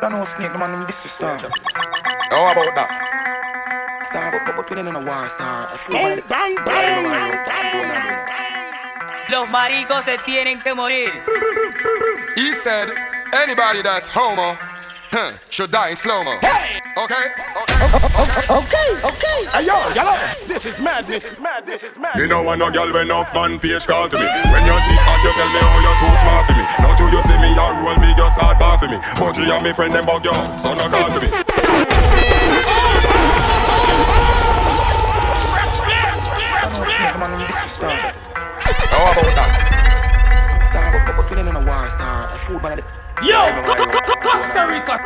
Don't know snake, the man, them this is star. How about that? Star, but, but, but we in a war star. A fool Bang, bang, bang, bang, bang. Los maricos se tienen que morir. He said, anybody that's homo huh, should die in slow mo. Hey! Okay? Okay, okay. Okay. Hey, yo, yellow. This is madness. Madness is madness. Me no want no girl when off man page call to me. When you see hot, you tell me how you too smart for me. Now till you see me, you roll me, just start bar for me. But you and me friend them bug you, so no call to me. Don't know snake, the man, them this is star. How about that? Star, but, but, but we in a war star. A fool by the- Yo, Co- Co- Co- Costa Rica.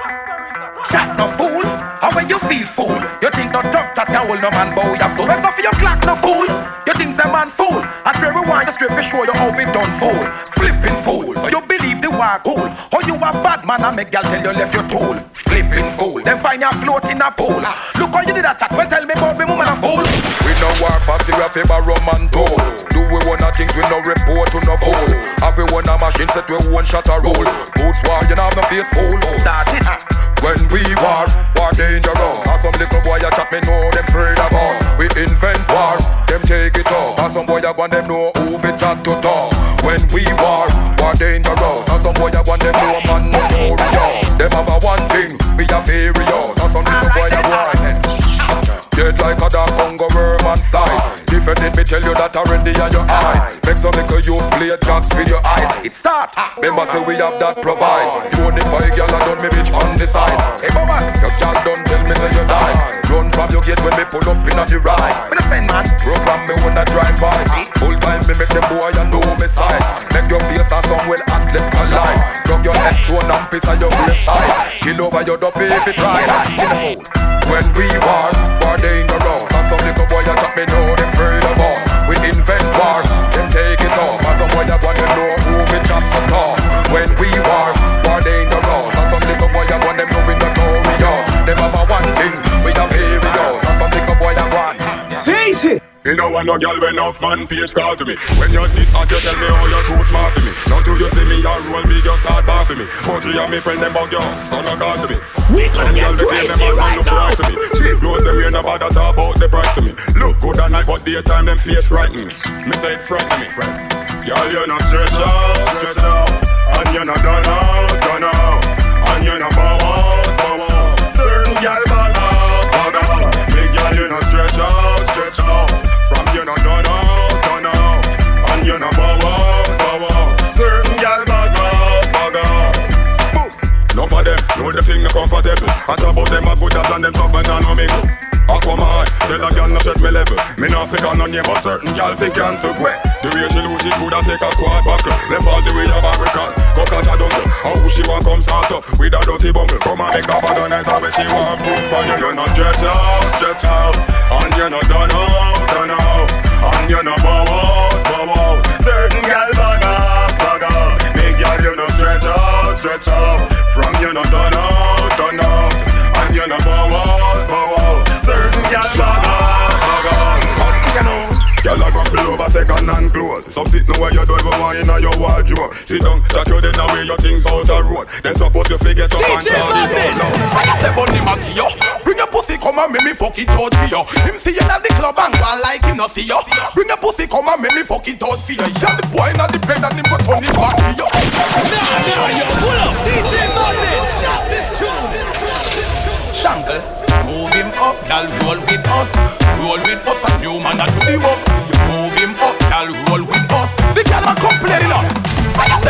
Chat no fool, when you feel fool? You think no tough that you hold no man bow you fool. Go for your clock no fool, you think a man fool. I straight rewind, you straight for sure you how we done fool. Flipping fool, so you believe the war cool. How you a bad man and make gal tell you left your tool. Flipping fool, then find you float in a pool. Look how you did that chat, well tell me about me woman a fool. We no war we have a rum and toll. Do we of things we no report to no fool. One a machine set we one shot a roll. Boots war, you know no face fool. It. Uh. When we war, war dangerous. And some little boy a chat me know them afraid of us. We invent war, them take it up. And some boy a want them know who fi chat to talk. When we war, war dangerous. And some boy a want them know man no notorious. Them have a one thing, we a furious. And some little boy a want Dead like a dark Congo worm and fly. Defended me tell you that already on your eye. Make some little you play jacks with your eyes. It start. Ah. Remember say we have that provide. You only five girl and done me bitch on the side. Hey mama, your girl don't tell me say you die. Run from your gate when me pull up in on the ride. Me the send man. Program me when I drive by. Full time me make them boy and know me size. Make your face and some well athlete alive. Drop your head stone and piss on your brain side. Kill over your dopey if it right. See the fool. When we war, war dangerous And some little boy a chat me know them afraid of us We invent war, them take it off And some boy a want to know who we chat to talk When we war, war dangerous And some little boy a want them know we notorious Them have a one thing, we a furious And some little boy a want Daisy. Me no want no girl when off man page call to me. When you this hot, you tell me how you too smart for me. Now till you see me, you roll me, just start bar for me. But you and me friend them bug you, so no call to me. We Some gonna get they crazy right look now. right to me. Cheap clothes them wear no bother talk about the price to me. Look good at night, but daytime them face frighten me. Me say it frighten me. Friend. Girl you not stretch out, stretch out, and you not done out, done out, and you not bow out, bow out. Certain girl bag out, bag out. Big girl you not stretch out, stretch out. From you not done out, done out, and you not bow out, bow out. Certain girl bag out, bag out. Boom. None of them know the thing no comfortable. I talk about them a good as and them stop and no mingle. Aquaman, tell a girl no set me level. Me not fake on name, but certain girl think cancel quick. The way she lose, she coulda take a squad buckle. Left all the way of African. Go catch a dumble. How she want come start up with a dirty bumble. Come and make a bag on her when she want proof. But you you not stretch out, stretch out, and you're not done out, done out, and you're not bow out, bow out. Certain girl your things out the road. Then suppose you forget up and DJ call it Madness. out. I got the bunny Maggie, yo. Bring your pussy, come and make me fuck it out for you. Him see you at the club and go like him not see you. Bring your pussy, come and make me fuck it out for you. Yeah, the boy not the bed and him go turn his back to you. Nah, nah, yo, pull up. DJ Madness. Stop this tune. Shangle, move him up, gal, roll with us. Roll with us and you man that do the work. Move him up, gal, roll with us. The gal a complain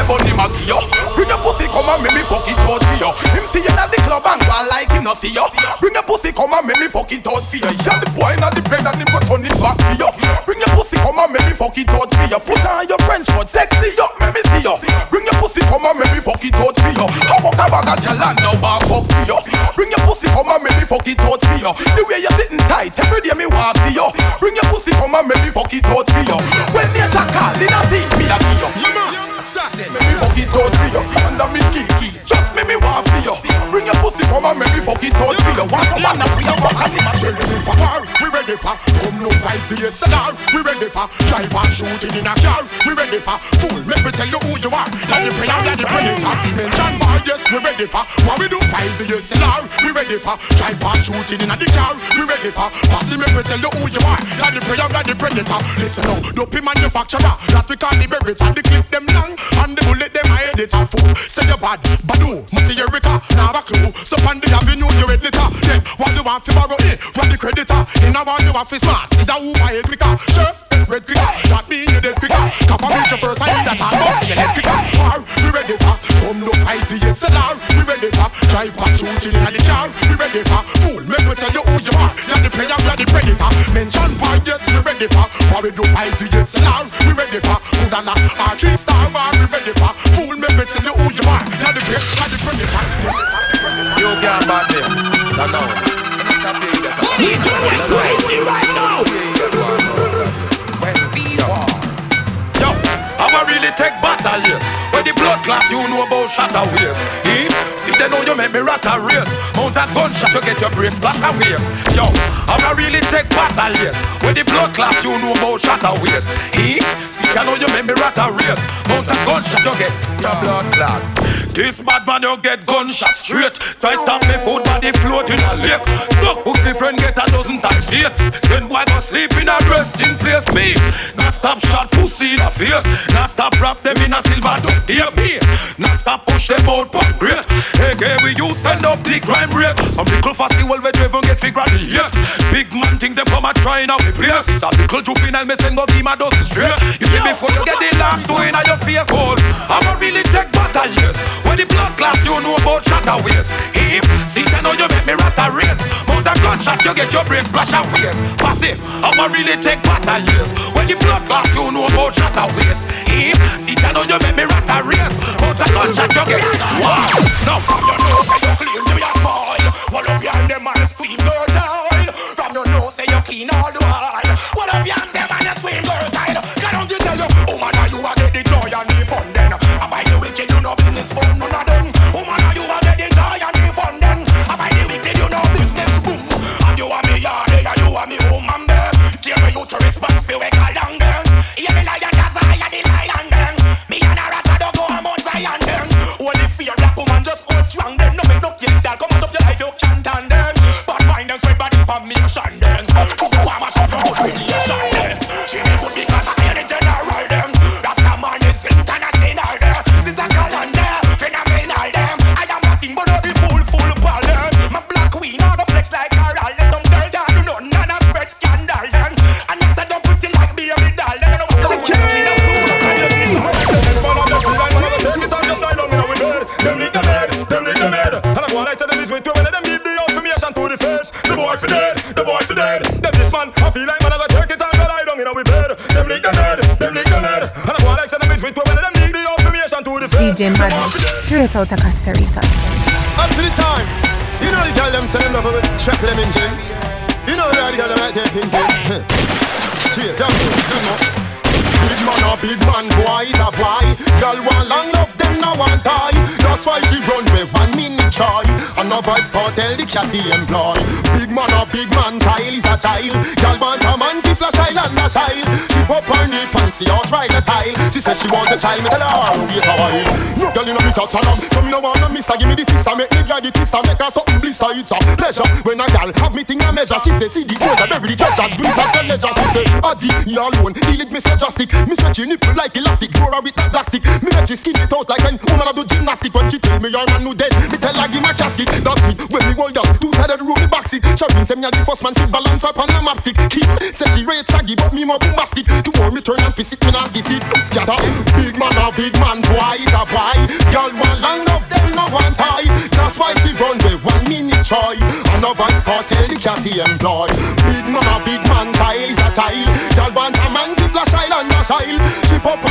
up. I the yo. Bring your pussy, come and make me fuck it out for you. Him see you at the club and go like him not see you. Bring your pussy, come and make me fuck it out for you. Yeah, the boy not the bread and him go turn his back to you. Bring your pussy, come and make me fuck it out for you. Put on your French coat, sexy up, make me see you. Bring your pussy, come and make me fuck it out for you. How about a bag of gal and now back fuck for you. Bring your pussy, come and make me fuck it out for you. The way you're sitting tight, every day me want see you. Bring your pussy, come and make me fuck it out for you. Your me fuck it out for to wanna be a fuck and him a for war. We ready for come no price the SLR. We ready for drive and shooting in a car. We ready for fool. Make me tell you who you are. You're the player, you're the predator. Mention bar, yes, we ready for what we do. Price the SLR. We ready for drive and shooting in a car. We ready for fussy. Make me tell you who you are. You're the player, you're the predator. Listen now, dopey manufacturer. That we the berries. The clip them long and the bullet them I edit a fool. Say you bad, Badu, Mutty Now a clue. So on the avenue you editor. Then what you want for borrow eh? it? What the creditor? In a one you want for smart. See that who buy it quicker. Sure. Red quicker, that mean you dead quicker. Cap reach your first time that I'm to get dead quicker. We ready for? Come look ice the SLR. We ready for? Drive back shooting in the car. We ready for? Fool, make me tell you who you are. You're the player, you're the predator. Mention part, yes, we ready for. What we do ice the SLR. We ready for? Good and not R3 star bar. We ready for? Can't them. No, no. It's a big get We doing crazy right now. When we war. Yo, I'ma really take battle, yes. When the blood clot, you know about shatter waist. If see they know you make me rat a race. Mount a gunshot, you get your brace black and waist. Yo, I'ma really take battle, yes. When the blood clot, you know about shatter waist. If see they know you make me rat a race. Mount a gunshot, you get your blood clot. This bad man you get gunshot straight. Try stop me food body float in a lake. So pussy friend get a dozen times hit. Then boy go sleep in a resting place. Me, now stop shot pussy in the face. Now stop wrap them in a silver duct tape. Me, now stop push them out but great. Hey, hey, we you send up the crime rate. Some little fussy will we driven get figure yet. Big man things them come a try now we place. It's a little juvenile me send go be my dozen straight. You see before you get the last two in your face hole. I'ma really take battle years. When the blood clot, you know about shatter waist. If see, I know you make me rat a race. Mount a gunshot, you get your brain splash and waste. Passive, I'ma really take battle years. When the blood clot, you know about shatter waist. If see, I know you make me rat a race. Mount a gunshot, you get wow. Now you Madness, straight out of Costa Rica. Up to the time. You know the girl them say them love with triple M engine. You know the girl them right there engine. Straight down, down, down. Big man a big man, boy is a boy. Girl want long love, them no want die. That's why she run with one minute try. And no vibes cartel the catty employ. Big man a big man, child is a child. Girl want a man to flash island a child. She pop her knee and see us ride the tile. She says she want a child, me tell her wait a while. No girl you know me touch her love, so me no wanna miss her. Give me the sister, make me glad the sister, make her something blister. It's a pleasure when a girl have me thing a measure. She say see the gold, I bury the treasure. Do it at the leisure. She say ah, Adi, you alone, deal it me so drastic. Me stretch your nipple like elastic, grow her with that black stick. Me let you skin it out like when woman a do gymnastic. When she tell me your man no dead, me tell her give my casket. That's it. When me hold up, two sided room, the back Shabin say me a the first man to balance up on a map stick. Kim say she rate shaggy, but me more bombastic. Tomorrow me turn and piss it, not this it. Scatter. Big man a big man, boy is a boy. Girl want long love, them no want tie. That's why she run with one minute try. And no vice cartel the catty employ. Big man a big man, child is a child. Girl want a man to flash island a child. She pop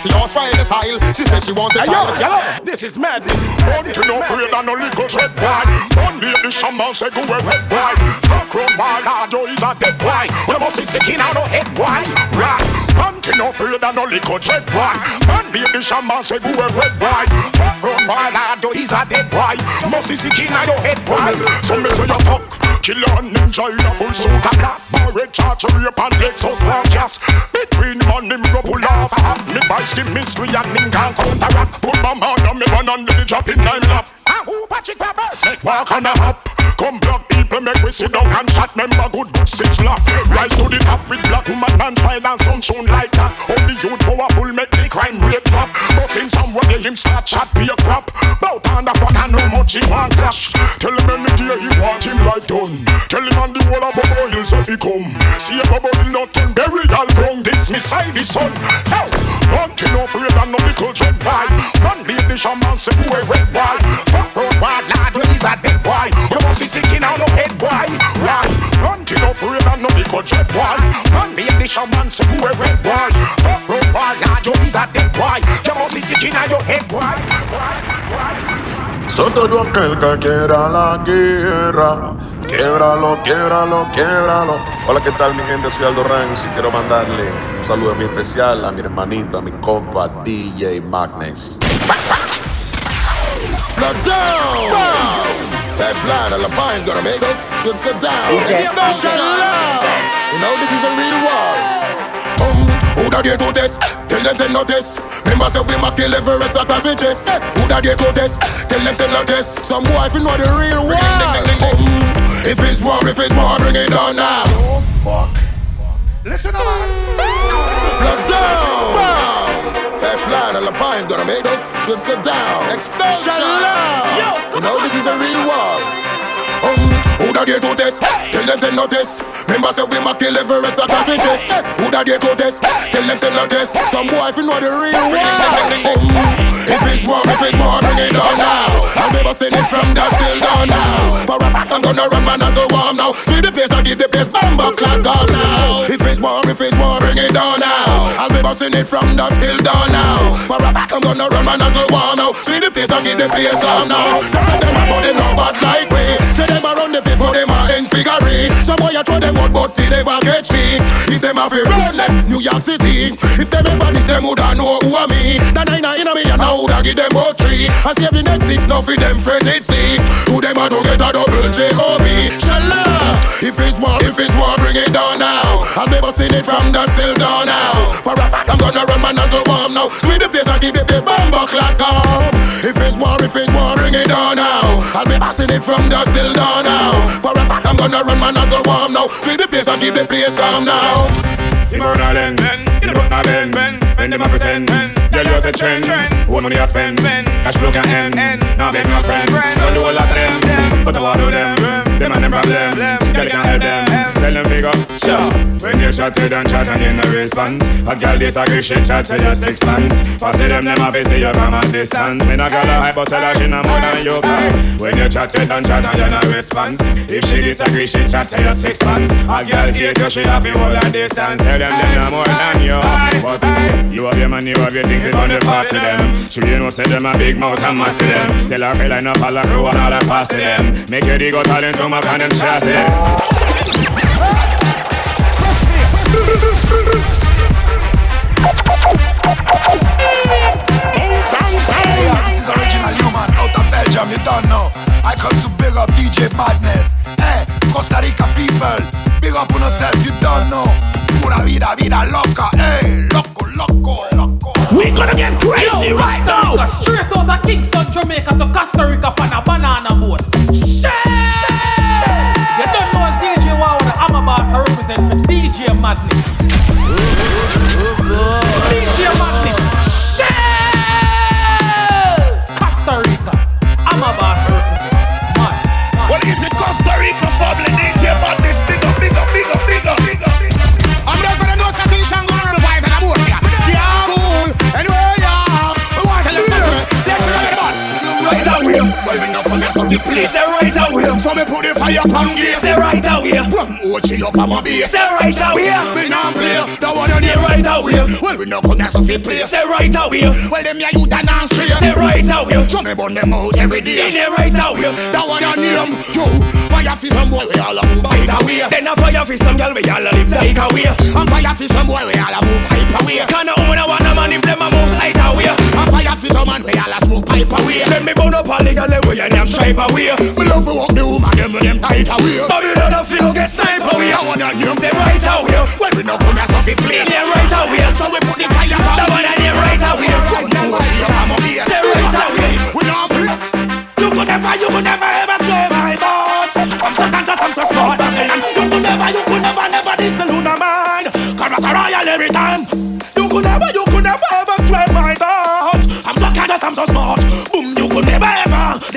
see ride the tile. She say she want a Hey, yo, child. yo, this is madness. Born to no afraid and no little dread boy Born the the shaman say go away head boy Fuck run by Lardo is a dead boy We must be sick in our head boy Right. Born to no afraid and no little dread boy Born the the shaman say go away head boy Fuck run by Lardo is a dead boy Must be sick in our head boy So me say you fuck killer and ninja in a full suit of black. Barred charge, rape and Lexus warriors. Between man, him go pull off. Me vice the mystery and him can't counteract. Put my man on me one under the drop in nine lap. Ah, who patchy grabbers? Make walk on a hop. Come black people make we sit down and chat. Member good six lock. Rise to the top with black woman and child and some soon like that. Only youth powerful make the crime rate drop. But in some way him start chat be a crap. Bout on the front and how much he want crash. Tell him any day he want him life done. Tell him on the wall of Bobo Hills if he come. See a Bobo Hill not turn burial ground. This side his son. Now, you know afraid and no little dread why. One lady shaman who a red boy. Fuck You must be sticking out no head boy. Right, don't you know afraid and no little dread boy. One lady shaman say who a red boy. Fuck road wild lad when he's a dead boy. You must be sticking out your head boy. Son todo aquel que quiera la guerra. Quiebralo, quiebralo, quiebralo. Hola, ¿qué tal mi gente? Soy Aldo Ranks y quiero mandarle un saludo muy especial a mi hermanito, a mi compa DJ Madness. Blood down! That fly, the line gonna make us just go down. You know this is a real war. Um, who da dare to test? Tell them say no test. Remember say we ma kill every rest of class chest. Who da dare to test? Tell them say no test. Some boy if you know the real war. Um, if it's war, if it's war, bring it on now. Listen on. Blood down! That fly, the line gonna make us just go down. Explosion! You know this is a real war. Um, who da dare to test? Tell them say no test. Remember say we ma kill every rest of class chest. Who da dare to test? Tell them say no test. Some boy if you know the real war. Um, if it's war, if it's war, bring it on now. I'll never send it from that still down now. For a fact I'm gonna run man as a warm now. See the place I give the place bomb clock down now. If it's war, if it's war, bring it down now. I'll be busting it from the still down now. For a fact I'm gonna run man as a warm now. See the place I give the place calm now. Cause them a body no bad like me. Say them a run the place but them a end figure. Some boy I throw them out but still never catch me. If them a fi run New York City. If them ever this them woulda know who a me. The nine a inna me now woulda give them about three. I save the next six now fi them friends it see. Who them a to get a double J.O.B. Shala. If it's war, if it's war, bring it down now. I've never seen it from the still down now. For a fact, I'm gonna run man as a warm now. Sweet the place and keep the place bomb clock calm. If it's war, if it's war, bring it down now. I'll be passing it from the still down now. For a fact, I'm gonna run man as a warm now. Sweet the place and keep the place calm now. You burn a lens, you put a bend When them a pretend, girl you a trend. One money I spend, cash flow can end. Now make no friend, don't do all of them But I want to them, them and them problem. Girl you can help them, tell them big Sure, when you shot it and chat and you no response. A girl disagree, she chat to your six months. Pass it them, them a see you from a distance. Me no girl a hype, but tell her she no more than you can When you chat it and chat and you no response. If she disagree, she chat to your six months. A girl hate you, she have to hold a distance. Tell them them no more than you. But you have your man, you have your things, it on the pass to them. Sure you know say them a big mouth and mass to them. Tell her line up all the crew and all the pass to them. Make your ego talent to my and them shots to them of Belgium, don't know. I come to big up DJ Madness. Hey, Costa Rica people, big up on yourself, you don't know. Pura vida, vida loca, hey, loco, loco, loco. We gonna get crazy Yo, right Costa now. Rica, Straight out of Kingston, Jamaica to Costa Rica on a banana boat. Shit! You don't know DJ Wow, the Hammer Boss I represent for DJ Madness. Place. Say right away. So me put the fire upon gear. Say right away. From OG up on my base. Say right away. We not play. The one on the right away. Well, we not come here for the place. Say right away. Well, them ya you da dance straight. Say right away. So me burn them out every day. Say right away. That one on name. Um, yo, fire for some boy we all a move right away. Then a fire for some girl we all a live like away. And fire for some boy we all a move pipe away. Away. Me burn up all the girl we and them stripe away. Me love to walk the woman them with them tight away. Babylon get sniper are one on you Say right away Well we no come as of it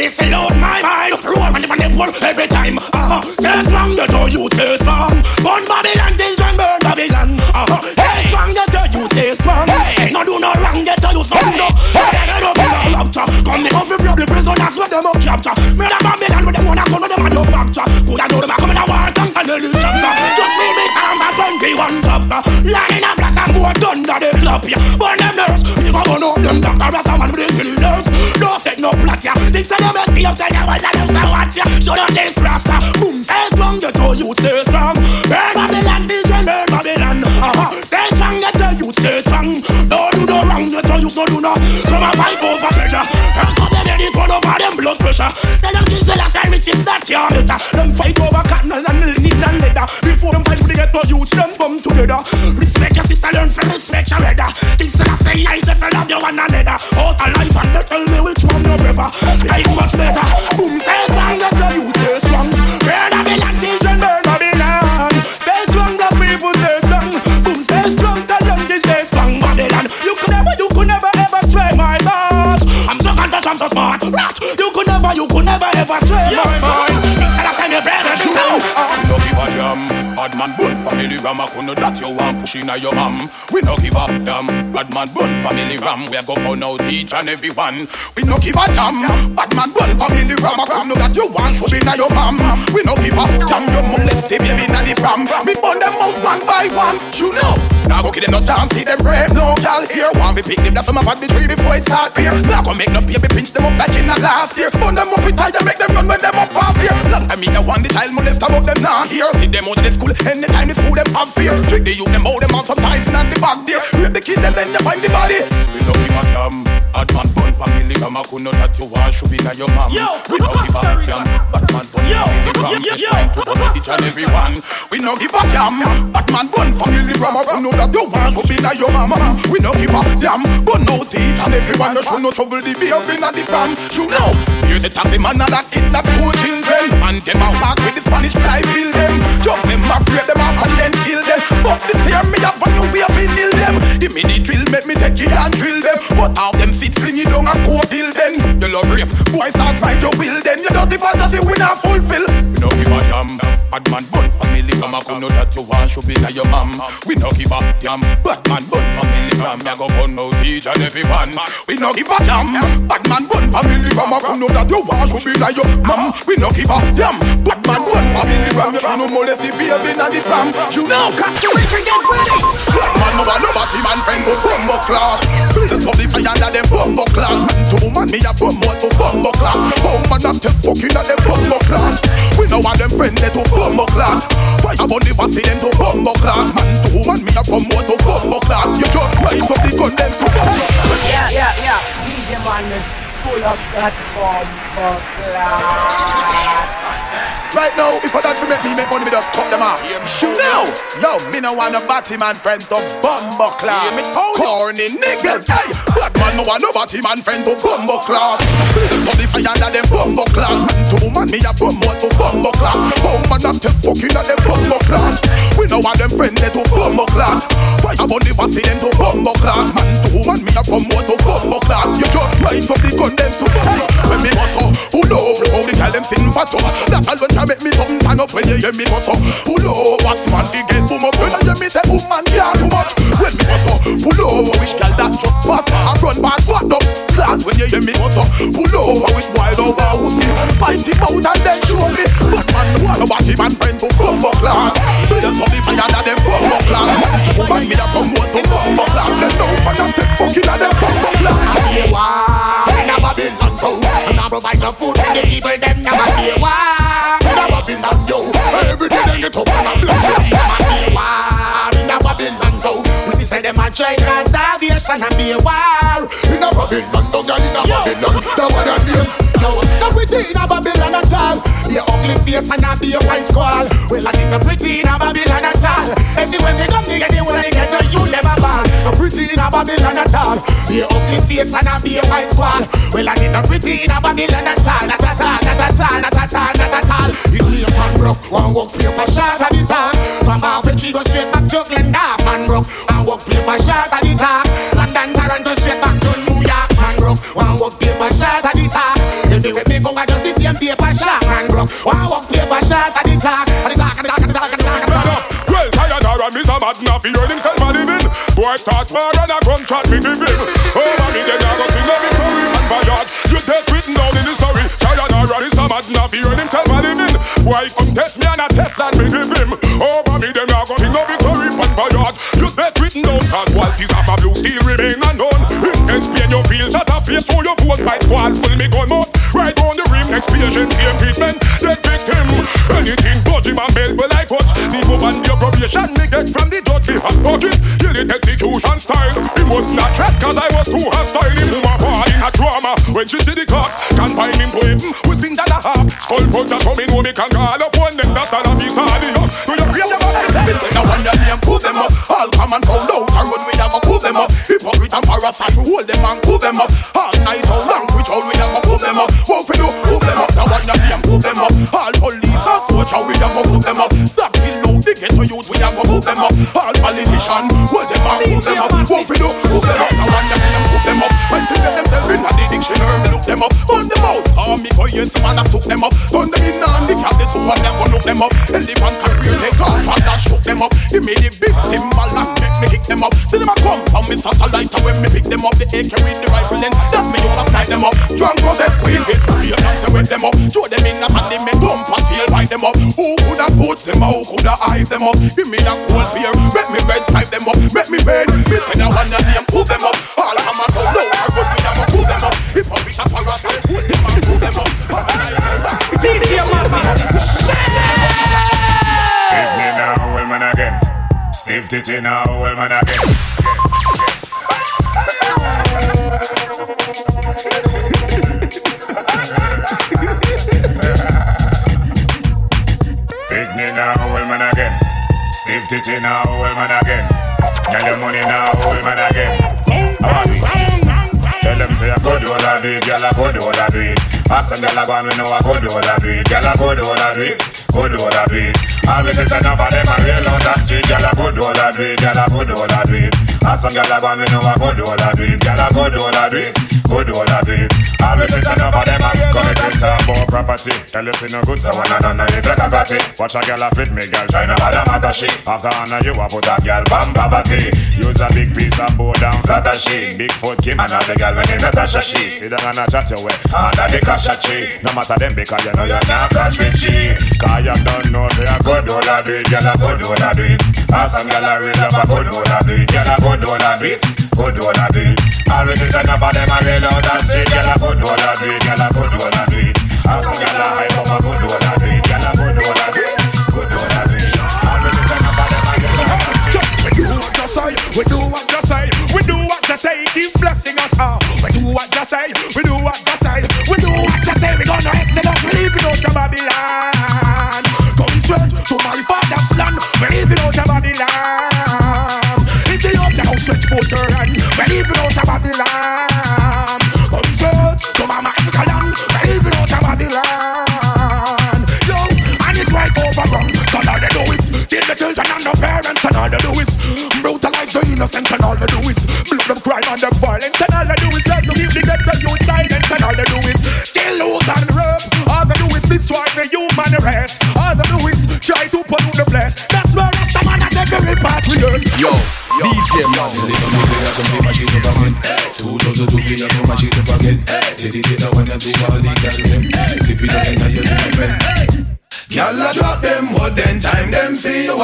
This alone my mind Roll on the wall every time. Uh-huh. Strong, you know you stay strong Burn Babylon, things and burn Babylon. Uh-huh. Stay strong, you know you stay strong hey. No do no wrong, get you some no Hey, get up in a rapture. Come me come free the prisoners where them up capture Me the Babylon with them wanna come them and you facture Could I know them a come in a war tank and the chapter Just me me sound for 21 chapter Line up glass and more thunder they clap ya. Burn them nerves, me go burn up them doctor Rasta man with the killing No set no plot ya Think say them SP up tell you what them say what ya Show them this rasta. Boom, stay strong, get your youth stay strong. Burn Babylon, vision, burn Babylon. Uh-huh. Stay strong, get your youth stay strong. Don't do no wrong, get your youth no do no. Come and fight over treasure. And come and it run over them blood pressure. Tell them kids the last time is not your better. Them fight over cotton and linen and leather. Before them fight with the ghetto youth, them come together. Respect your sister, learn from respect your brother love you one another Out of life and they tell me which one you prefer Life much better. Boom, stay strong, get your youth stay strong Burn Babylon, children, burn Babylon? Stay strong, the people stay strong. Boom, stay strong, the young stay strong Babylon, you could never, you could never ever try my thoughts I'm so content, I'm so smart. Rat, you could never, you could never ever try my mind Things that I say, me brother, you know No give a damn Bad man bun family ram I couldn't that you want pushing at your mom. We no give a damn. Bad man bun family ram. We go burn out each and every one We no give a damn. Bad man bun family ram. I couldn't that you want pushing at your mom. We no give a damn. You molest the baby in the pram. We burn them out one by one. You know Now go give them no chance See them brave no gal here. Want we pick them that's some of the tree before it start here. Now go make no baby pinch them up like in the last year Burn them up with tie them make them run when them up off here. Long time me a want the child molest about them now here. See them out of the school Anytime the school them have fear. Trick the youth them out them out sometimes and the back there Rape the kids and then you find the body. We no give a damn Bad man bun family ram I could know that you want should be na your mom. Yo, We no give a damn. Bad man bun Yo, family Just yo, trying to burn each and every one. We no give a damn. Bad man bun family I could know that you want should be na your mama. We no give a damn. Bun out each and every one You should no trouble the baby in the pram You know Here's a taxi man and a kidnap school children. And them a walk with the Spanish fly kill them. Jump them afraid them off and then kill them. But this year me have a new way of kill them. Give me the drill, make me take it and drill them. But all them fit fling it down and go kill them You love rape, boys start trying to will them You dirty fantasy we not fulfill We no give a damn Bad man bun family come up know that you want should be like your mom We no give a damn Bad man bun family come Me go gun out each and every one. We no give a damn Bad man bun family come up know that you want should be like your mom We no give a damn Bad man bun family come You no molest the baby in the pram You know Costa Rica, get ready! Black man no one over team and friend go bumbo class Build up the fire that them bumbo class Two man me a promote to bumbo class Oh man that them fucking at them bumbo class We know want them friend they to bumbo class Fire on the waffle them to bumbo class Man two man me a promote to bumbo class You just rise up the gun them to Yeah, yeah, yeah. DJ man is full of that bomb for Right now, if I don't make me make money, me just cut them off. Shoot now, yo, me no want a batty man friend to bumbo class. Corny niggas, hey, black man no want no batty man friend to bumbo class. For the fire that them bumbo class. Man me a promote to bumbo class. Oh man, that them fucking at them bumbo class. We no want them friend to bumbo class. Fire on the waffle them to bumbo class. Man, two man me a promote to bumbo class. You just rise up the gun them to hey. When me hustle, who know, how me tell them sin for top. That alone make me something stand up when you hear me hustle. Who know what man fi get boom up when you hear me say woman can't too much. When me hustle, who know which girl that just pass I run bad what up class when you hear me hustle. Who know which boy love a pussy fight him out and then show me. But man what about him and friend to bumbo class. Blaze up the fire that them bumbo class. Woman me a promote to bumbo class. Them know man and take fucking at them bumbo class. Day one, in a Babylon And I provide no food for the people them Never day one, see say them try cause starvation and be a war In a Babylon town, girl in a Babylon The one that name Yo, every day in a Babylon at all up ugly face and a be a white squall. Well, I think I'm pretty in a Babylon at all. Anywhere they come, they get the one they get to you never ball. I'm pretty in a Babylon at all. Be a ugly face and a be a white squall. Well, I think I'm pretty in a Babylon at all. Not at all, not at all, not at all, not at all. You need a pan broke, one walk paper shot at the top. From half a tree go straight back to Glendale, man broke. One walk paper shot at the top. London, Toronto, straight back to New York, man broke. One walk paper shot at the top. Everywhere me go, I just the same paper shot, man broke. One walk paper shot at the top, at the top, at the top, at the top, at the top, at the top. Well, Mr. Madden, he heard himself a living Boy, start war and a gun chat me give him Madden, if he heard himself a living Boy, come test me and a Teflon me give him? Over me, then I go sing a victory and Bayard You take written down Cause qualities of a blue steel remain unknown. Explain your feel that a place for your boat Fight squad, full me gun mouth Right on the rim, expiation, same treatment Dead victim. Anything dodgy, man, bell, well, I coach The govern your probation me get from the judge Me hot pocket, kill it execution style. It was not trap cause I was too hostile. Him my fall in a drama. When she see the cops Confine him to heaven Skull puncher so me know me can call upon them That's not a beast adios Do you feel the boss? Now when your name pull them up. All come and found out And run we a go pull them up. Hypocrite and parasite We hold them and pull them up. All night all long Which all we a go pull them up I soak them up. Turn them in and the cat The two of them go look them up. Elephant career Take off and that shook them up. He made the big timber and make me kick them up. See them a come from me satellite And when me pick them up The AK with the rifle then That me wanna tie them up. Drunk was a squeeze it Real and say wet them up. Throw them in a hand They make bump and tail bite them up. Who coulda put them out? Who coulda hide them up? Give me that cold beer Stiff titty now, well man again. Pick me now, well man again. Stiff titty now, well man again. Get your money now, well man again. Are we? Tell them say I go do all I do it, girl I go do all I do it. Ask them girl I go and we know I go do all I do it, girl I go do all I do it, go do all I do it. Always say enough of them a real out the street, girl I go do all I do it, girl I go do all I do it. Ask them girl I go and we know I go do all I do it, girl I go do all I do it, go do all I do it. Always say enough of them a and take some more property. Tell you see no good, so when I don't know if you got it. Watch a girl a fit me, girl try no matter matter she. After honor you a put a girl bam poverty. Use a big piece of board and flatter she. Big foot Kim and a the girl when they Natasha she. Sit down and a chat your way under the kasha tree. No matter them because you know you're not catch with she. Cause you don't know say a good all I do it, girl a good all I do it. Ask some girl a real love a good all I do it, girl a good all I do good all I do it. Always is enough of them a real out and straight, girl a good all I do girl a good all I do. Ask some girl a hype up a good all I do girl a good all I do good I. We do what you say, we do what you say, we do what you say, keep blessing us all. We do what you say, we do what you say, we do Your we leaving out of Babylon. Straight to land, we leaving out of Babylon. Yo, and it's right over wrong, cause all they do is kill the children and the parents and all they do is brutalize the innocent and all they do is blood them crime and them violence and all they do is let them keep the ghetto youth silence and all they do is kill, loot and rape. All they do is destroy the human race. Drop them, but time them you.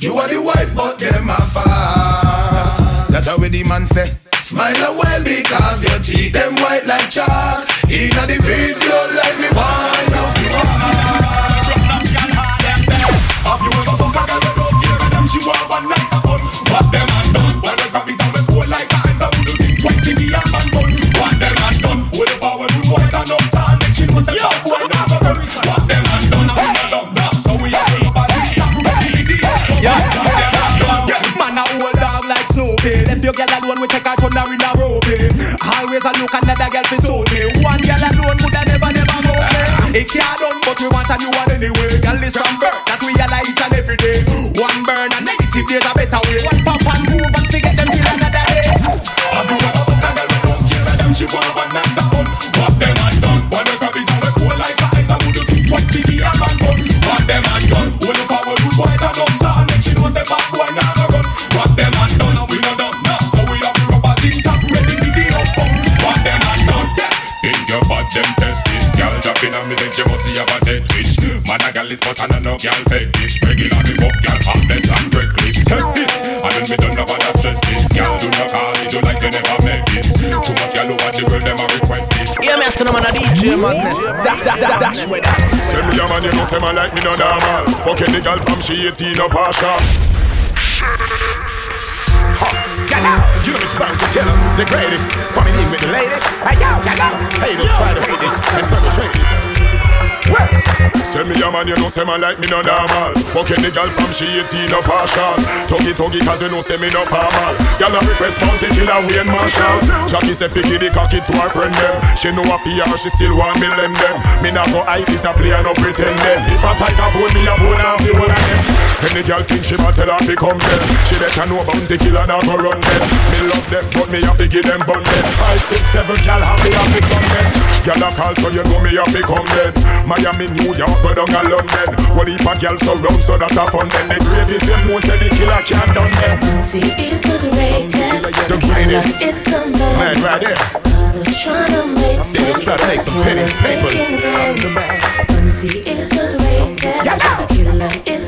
You are the wife, but them a fat. That's how the man say. Smile a while because your teeth them white like chalk. Inna the video like your girl alone, we take her turn her in a robe. Always a look at another girl for but I don't know no gal peg this Regular me fuck gal harmless and reckless Take this, and then me done no bother stress this Gal do no call, it do like they never make this Too much gal over the world, them a request this Yeah, me a son of man a DJ Madness Dash, dash, dash, dash with that Send me a man, you know, say man like me no normal. Fucking the girl from she 18 no partial. Get out! You know it's bound to kill 'em, the greatest. Coming in with the latest. Hey yo, get out! Haters try to hate this and perpetrate this. Send me a man, you know, say man like me no normal. Fucking the girl from she 18 no partial. Tuggy tuggy, cause you know, say me no formal. Girl a request Bounty Killer Wayne Marshall. Jackie say fi give the cocky to her friend them. She know a fear, she still want me lend them. Me not go hype this a play and no pretend them. If a tiger bone me a bone and the whole of them. The girl think she ma tell her fi come them. She better know bounty killer now go run them. Me love them, but me have to give them bun them. Five, six, seven, girl have me have to son them. Girl a call so you know me have to come them. Miami, New York, go down a London. One heap of girls surround so that a fun them. The greatest them most say the killer can't done them. Bounty is the greatest. The greatest. It's the Man, man. right there. Others trying to make They just try to make some pennies, papers. Bounty is the greatest. The killer is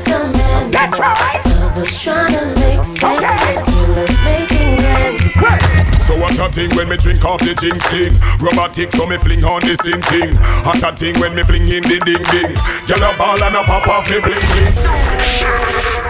the man. That's right. Others trying to make sense. The killer's making rents. So what a thing when me drink off the jing sing Robotic so me fling on the same thing Hot a thing when me fling in the ding ding Girl a ball and a pop off me bling bling